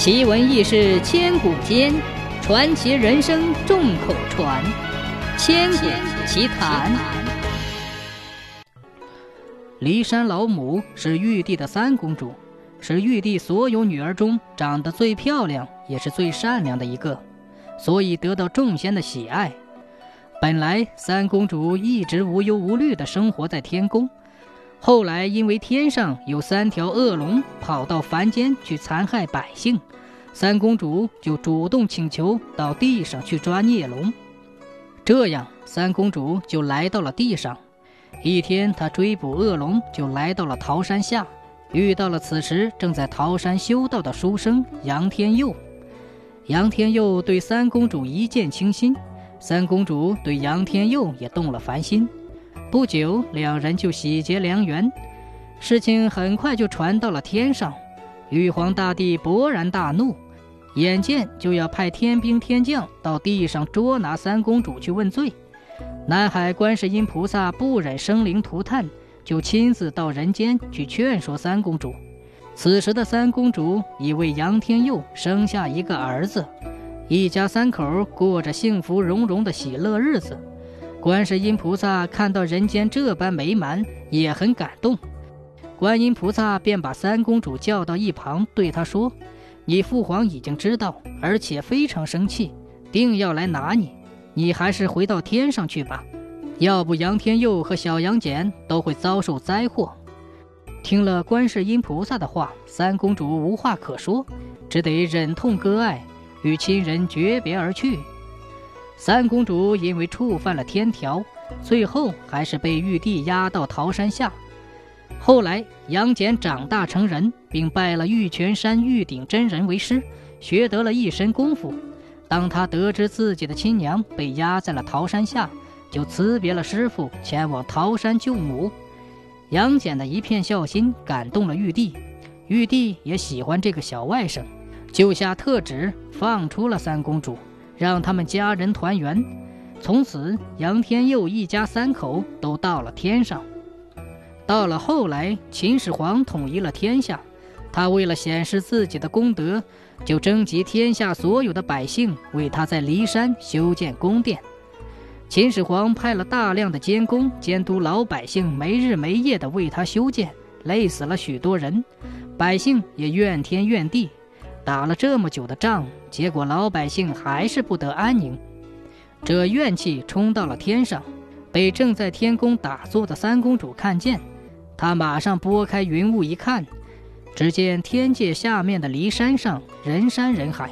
奇闻异事千古间，传奇人生众口传。千古奇谈。骊山老母是玉帝的三公主，是玉帝所有女儿中长得最漂亮，也是最善良的一个，所以得到众仙的喜爱。本来三公主一直无忧无虑地生活在天宫。后来，因为天上有三条恶龙跑到凡间去残害百姓，三公主就主动请求到地上去抓孽龙。这样，三公主就来到了地上。一天，她追捕恶龙，就来到了桃山下，遇到了此时正在桃山修道的书生杨天佑。杨天佑对三公主一见倾心，三公主对杨天佑也动了凡心。不久，两人就喜结良缘。事情很快就传到了天上，玉皇大帝勃然大怒，眼见就要派天兵天将到地上捉拿三公主去问罪。南海观世音菩萨不忍生灵涂炭，就亲自到人间去劝说三公主。此时的三公主已为杨天佑生下一个儿子，一家三口过着幸福融融的喜乐日子。观世音菩萨看到人间这般美满，也很感动。观音菩萨便把三公主叫到一旁，对她说：“你父皇已经知道，而且非常生气，定要来拿你。你还是回到天上去吧，要不杨天佑和小杨戬都会遭受灾祸。”听了观世音菩萨的话，三公主无话可说，只得忍痛割爱，与亲人诀别而去。三公主因为触犯了天条，最后还是被玉帝压到桃山下。后来杨戬长大成人，并拜了玉泉山玉鼎真人为师，学得了一身功夫。当他得知自己的亲娘被压在了桃山下，就辞别了师傅，前往桃山救母。杨戬的一片孝心感动了玉帝，玉帝也喜欢这个小外甥，就下特旨放出了三公主。让他们家人团圆。从此，杨天佑一家三口都到了天上。到了后来，秦始皇统一了天下，他为了显示自己的功德，就征集天下所有的百姓为他在骊山修建宫殿。秦始皇派了大量的监工监督老百姓，没日没夜地为他修建，累死了许多人，百姓也怨天怨地。打了这么久的仗，结果老百姓还是不得安宁，这怨气冲到了天上，被正在天宫打坐的三公主看见，她马上拨开云雾一看，只见天界下面的骊山上人山人海，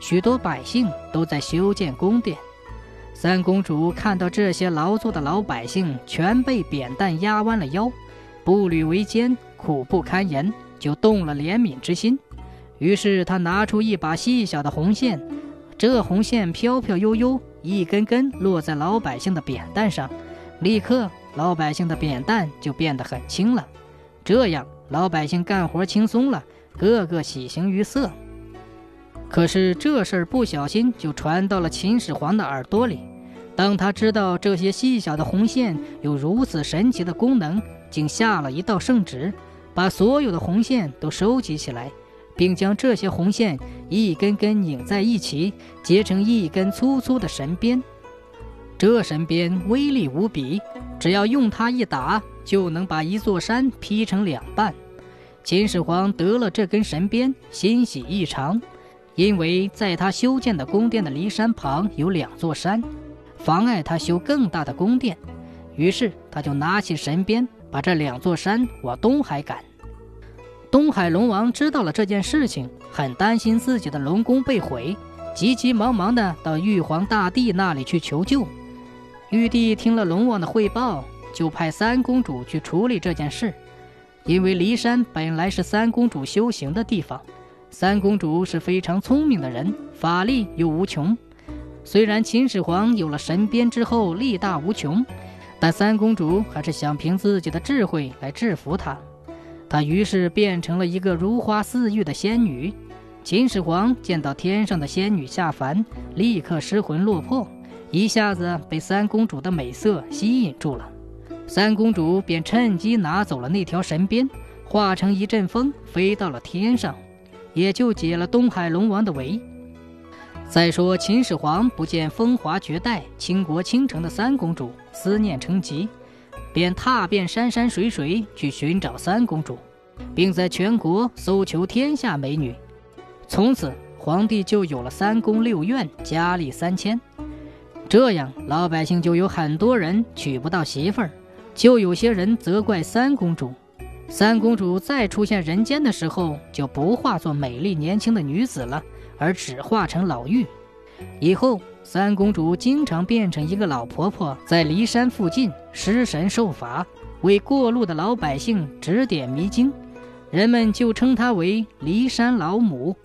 许多百姓都在修建宫殿。三公主看到这些劳作的老百姓全被扁担压弯了腰，步履维艰，苦不堪言，就动了怜悯之心。于是他拿出一把细小的红线，这红线飘飘悠悠，一根根落在老百姓的扁担上，立刻老百姓的扁担就变得很轻了。这样老百姓干活轻松了，个个喜形于色。可是这事儿不小心就传到了秦始皇的耳朵里，当他知道这些细小的红线有如此神奇的功能，竟下了一道圣旨，把所有的红线都收集起来。并将这些红线一根根拧在一起，结成一根粗粗的神鞭。这神鞭威力无比，只要用它一打，就能把一座山劈成两半。秦始皇得了这根神鞭，欣喜异常，因为在他修建的宫殿的骊山旁有两座山，妨碍他修更大的宫殿。于是他就拿起神鞭，把这两座山往东海赶。东海龙王知道了这件事情，很担心自己的龙宫被毁，急急忙忙地到玉皇大帝那里去求救。玉帝听了龙王的汇报，就派三公主去处理这件事。因为骊山本来是三公主修行的地方，三公主是非常聪明的人，法力又无穷。虽然秦始皇有了神鞭之后力大无穷，但三公主还是想凭自己的智慧来制服他。她于是变成了一个如花似玉的仙女。秦始皇见到天上的仙女下凡，立刻失魂落魄，一下子被三公主的美色吸引住了。三公主便趁机拿走了那条神鞭，化成一阵风飞到了天上。也就解了东海龙王的围。再说秦始皇不见风华绝代、倾国倾城的三公主，思念成疾，便踏遍山山水水去寻找三公主，并在全国搜求天下美女。从此，皇帝就有了三宫六院、佳丽三千。这样，老百姓就有很多人娶不到媳妇儿，就有些人责怪三公主。三公主再出现人间的时候，就不化作美丽年轻的女子了。而只化成老妪，以后三公主经常变成一个老婆婆，在骊山附近施神受罚，为过路的老百姓指点迷津，人们就称她为骊山老母。